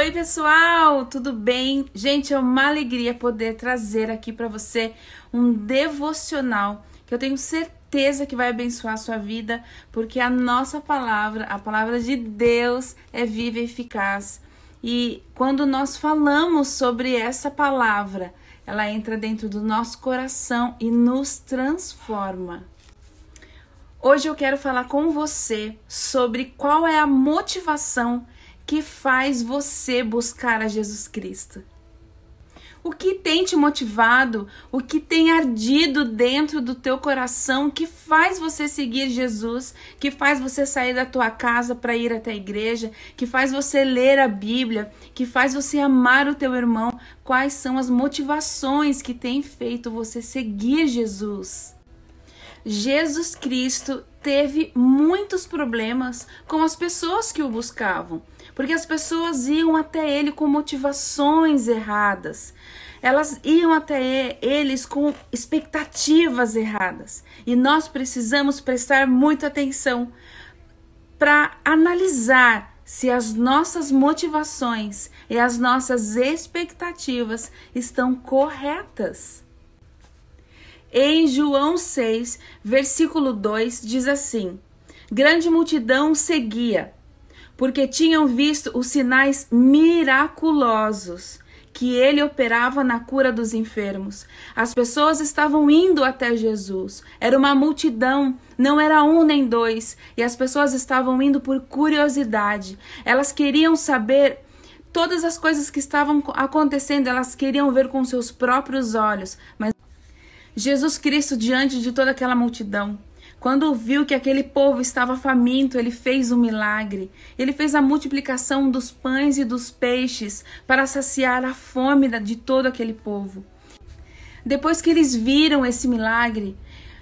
Oi, pessoal, tudo bem? Gente, é uma alegria poder trazer aqui para você um devocional que eu tenho certeza que vai abençoar a sua vida, porque a nossa palavra, a palavra de Deus, é viva e eficaz. E quando nós falamos sobre essa palavra, ela entra dentro do nosso coração e nos transforma. Hoje eu quero falar com você sobre qual é a motivação que faz você buscar a Jesus Cristo. O que tem te motivado, o que tem ardido dentro do teu coração que faz você seguir Jesus, que faz você sair da tua casa para ir até a igreja, que faz você ler a Bíblia, que faz você amar o teu irmão? Quais são as motivações que têm feito você seguir Jesus? Jesus Cristo teve muitos problemas com as pessoas que o buscavam, porque as pessoas iam até ele com motivações erradas. Elas iam até eles com expectativas erradas. E nós precisamos prestar muita atenção para analisar se as nossas motivações e as nossas expectativas estão corretas. Em João 6, versículo 2, diz assim: Grande multidão seguia, porque tinham visto os sinais miraculosos que ele operava na cura dos enfermos. As pessoas estavam indo até Jesus. Era uma multidão, não era um nem dois, e as pessoas estavam indo por curiosidade. Elas queriam saber todas as coisas que estavam acontecendo, elas queriam ver com seus próprios olhos, mas Jesus Cristo, diante de toda aquela multidão, quando viu que aquele povo estava faminto, ele fez um milagre. Ele fez a multiplicação dos pães e dos peixes para saciar a fome de todo aquele povo. Depois que eles viram esse milagre,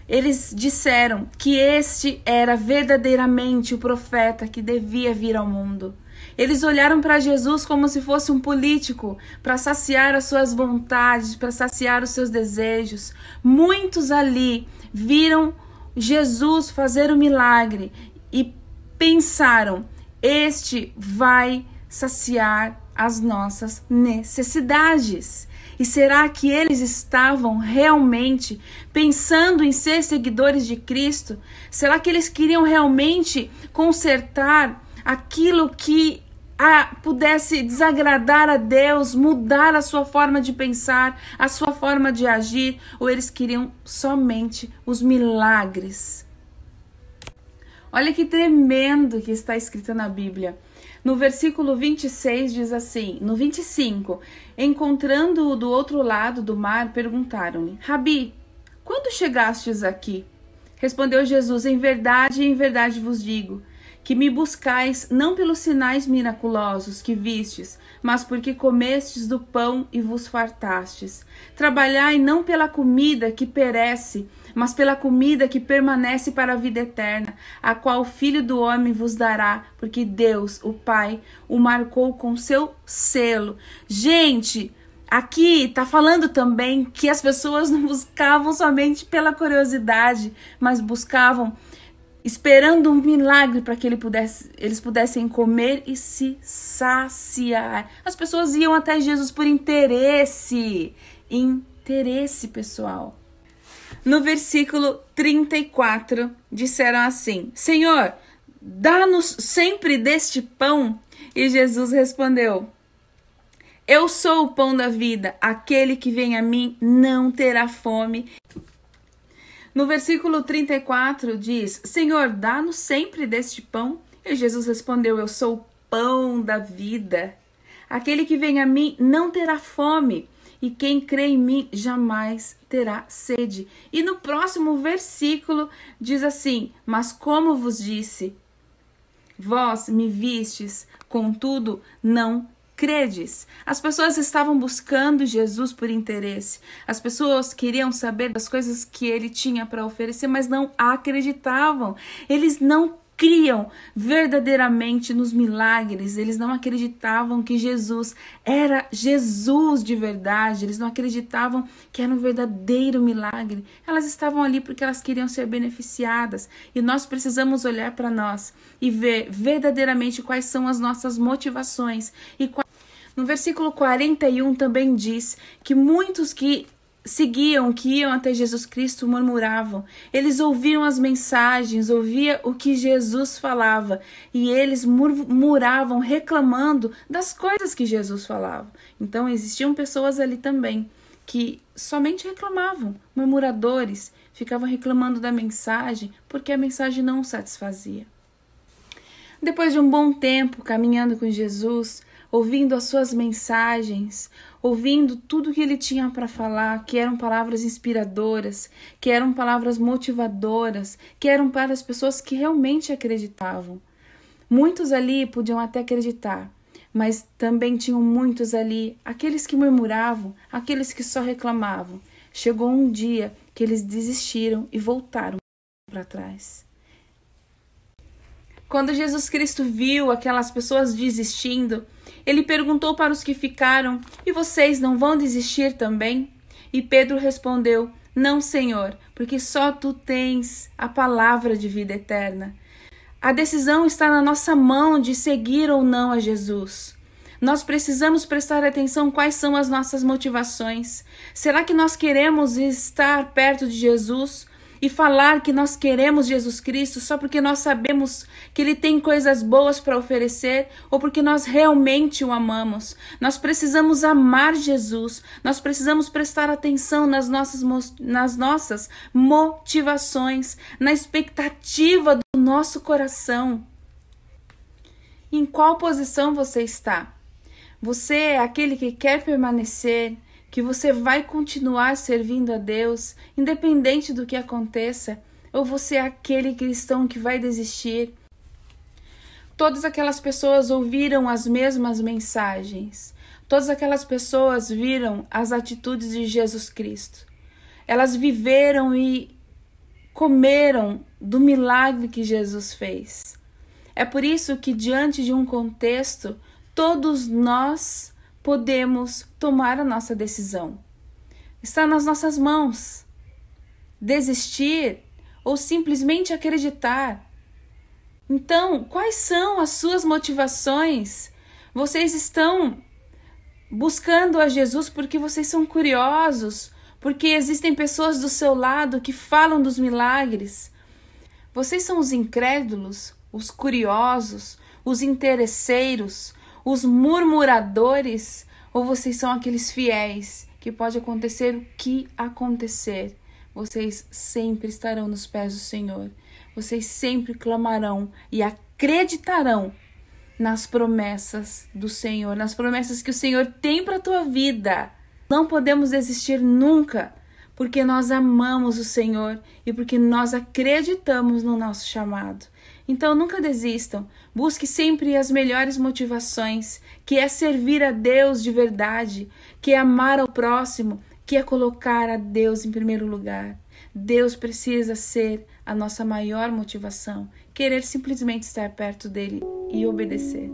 eles disseram que este era verdadeiramente o profeta que devia vir ao mundo. Eles olharam para Jesus como se fosse um político, para saciar as suas vontades, para saciar os seus desejos. Muitos ali viram Jesus fazer o milagre e pensaram: este vai saciar as nossas necessidades. E será que eles estavam realmente pensando em ser seguidores de Cristo? Será que eles queriam realmente consertar aquilo que a, pudesse desagradar a Deus, mudar a sua forma de pensar, a sua forma de agir, ou eles queriam somente os milagres. Olha que tremendo que está escrito na Bíblia. No versículo 26 diz assim: No 25, encontrando-o do outro lado do mar, perguntaram-lhe: Rabi, quando chegastes aqui? Respondeu Jesus: Em verdade, em verdade vos digo que me buscais não pelos sinais miraculosos que vistes, mas porque comestes do pão e vos fartastes. Trabalhai não pela comida que perece, mas pela comida que permanece para a vida eterna, a qual o Filho do Homem vos dará, porque Deus, o Pai, o marcou com seu selo. Gente, Aqui está falando também que as pessoas não buscavam somente pela curiosidade, mas buscavam esperando um milagre para que ele pudesse, eles pudessem comer e se saciar. As pessoas iam até Jesus por interesse, interesse pessoal. No versículo 34, disseram assim: Senhor, dá-nos sempre deste pão. E Jesus respondeu: Eu sou o pão da vida. Aquele que vem a mim não terá fome, no versículo 34 diz: Senhor, dá-nos sempre deste pão. E Jesus respondeu: Eu sou o pão da vida. Aquele que vem a mim não terá fome, e quem crê em mim jamais terá sede. E no próximo versículo diz assim: Mas como vos disse, vós me vistes, contudo não credes? As pessoas estavam buscando Jesus por interesse. As pessoas queriam saber das coisas que ele tinha para oferecer, mas não acreditavam. Eles não criam verdadeiramente nos milagres, eles não acreditavam que Jesus era Jesus de verdade, eles não acreditavam que era um verdadeiro milagre. Elas estavam ali porque elas queriam ser beneficiadas e nós precisamos olhar para nós e ver verdadeiramente quais são as nossas motivações e quais No versículo 41 também diz que muitos que seguiam, que iam até Jesus Cristo, murmuravam. Eles ouviam as mensagens, ouvia o que Jesus falava, e eles murmuravam, reclamando das coisas que Jesus falava. Então existiam pessoas ali também que somente reclamavam, murmuradores, ficavam reclamando da mensagem porque a mensagem não satisfazia. Depois de um bom tempo caminhando com Jesus, ouvindo as suas mensagens, ouvindo tudo que ele tinha para falar, que eram palavras inspiradoras, que eram palavras motivadoras, que eram para as pessoas que realmente acreditavam. Muitos ali podiam até acreditar, mas também tinham muitos ali, aqueles que murmuravam, aqueles que só reclamavam. Chegou um dia que eles desistiram e voltaram para trás. Quando Jesus Cristo viu aquelas pessoas desistindo, ele perguntou para os que ficaram: E vocês não vão desistir também? E Pedro respondeu: Não, Senhor, porque só tu tens a palavra de vida eterna. A decisão está na nossa mão de seguir ou não a Jesus. Nós precisamos prestar atenção quais são as nossas motivações. Será que nós queremos estar perto de Jesus e falar que nós queremos Jesus Cristo só porque nós sabemos que Ele tem coisas boas para oferecer ou porque nós realmente o amamos. Nós precisamos amar Jesus, nós precisamos prestar atenção nas nossas, nas nossas motivações, na expectativa do nosso coração. Em qual posição você está? Você é aquele que quer permanecer que você vai continuar servindo a Deus, independente do que aconteça, ou você é aquele cristão que vai desistir. Todas aquelas pessoas ouviram as mesmas mensagens. Todas aquelas pessoas viram as atitudes de Jesus Cristo. Elas viveram e comeram do milagre que Jesus fez. É por isso que, diante de um contexto, todos nós podemos tomar a nossa decisão. Está nas nossas mãos. Desistir ou simplesmente acreditar. Então, quais são as suas motivações? Vocês estão buscando a Jesus porque vocês são curiosos, porque existem pessoas do seu lado que falam dos milagres. Vocês são os incrédulos, os curiosos, os interesseiros, os murmuradores ou vocês são aqueles fiéis que pode acontecer o que acontecer, vocês sempre estarão nos pés do Senhor. Vocês sempre clamarão e acreditarão nas promessas do Senhor, nas promessas que o Senhor tem para a tua vida. Não podemos desistir nunca, porque nós amamos o Senhor e porque nós acreditamos no nosso chamado. Então nunca desistam, busque sempre as melhores motivações, que é servir a Deus de verdade, que é amar ao próximo, que é colocar a Deus em primeiro lugar. Deus precisa ser a nossa maior motivação, querer simplesmente estar perto dele e obedecer.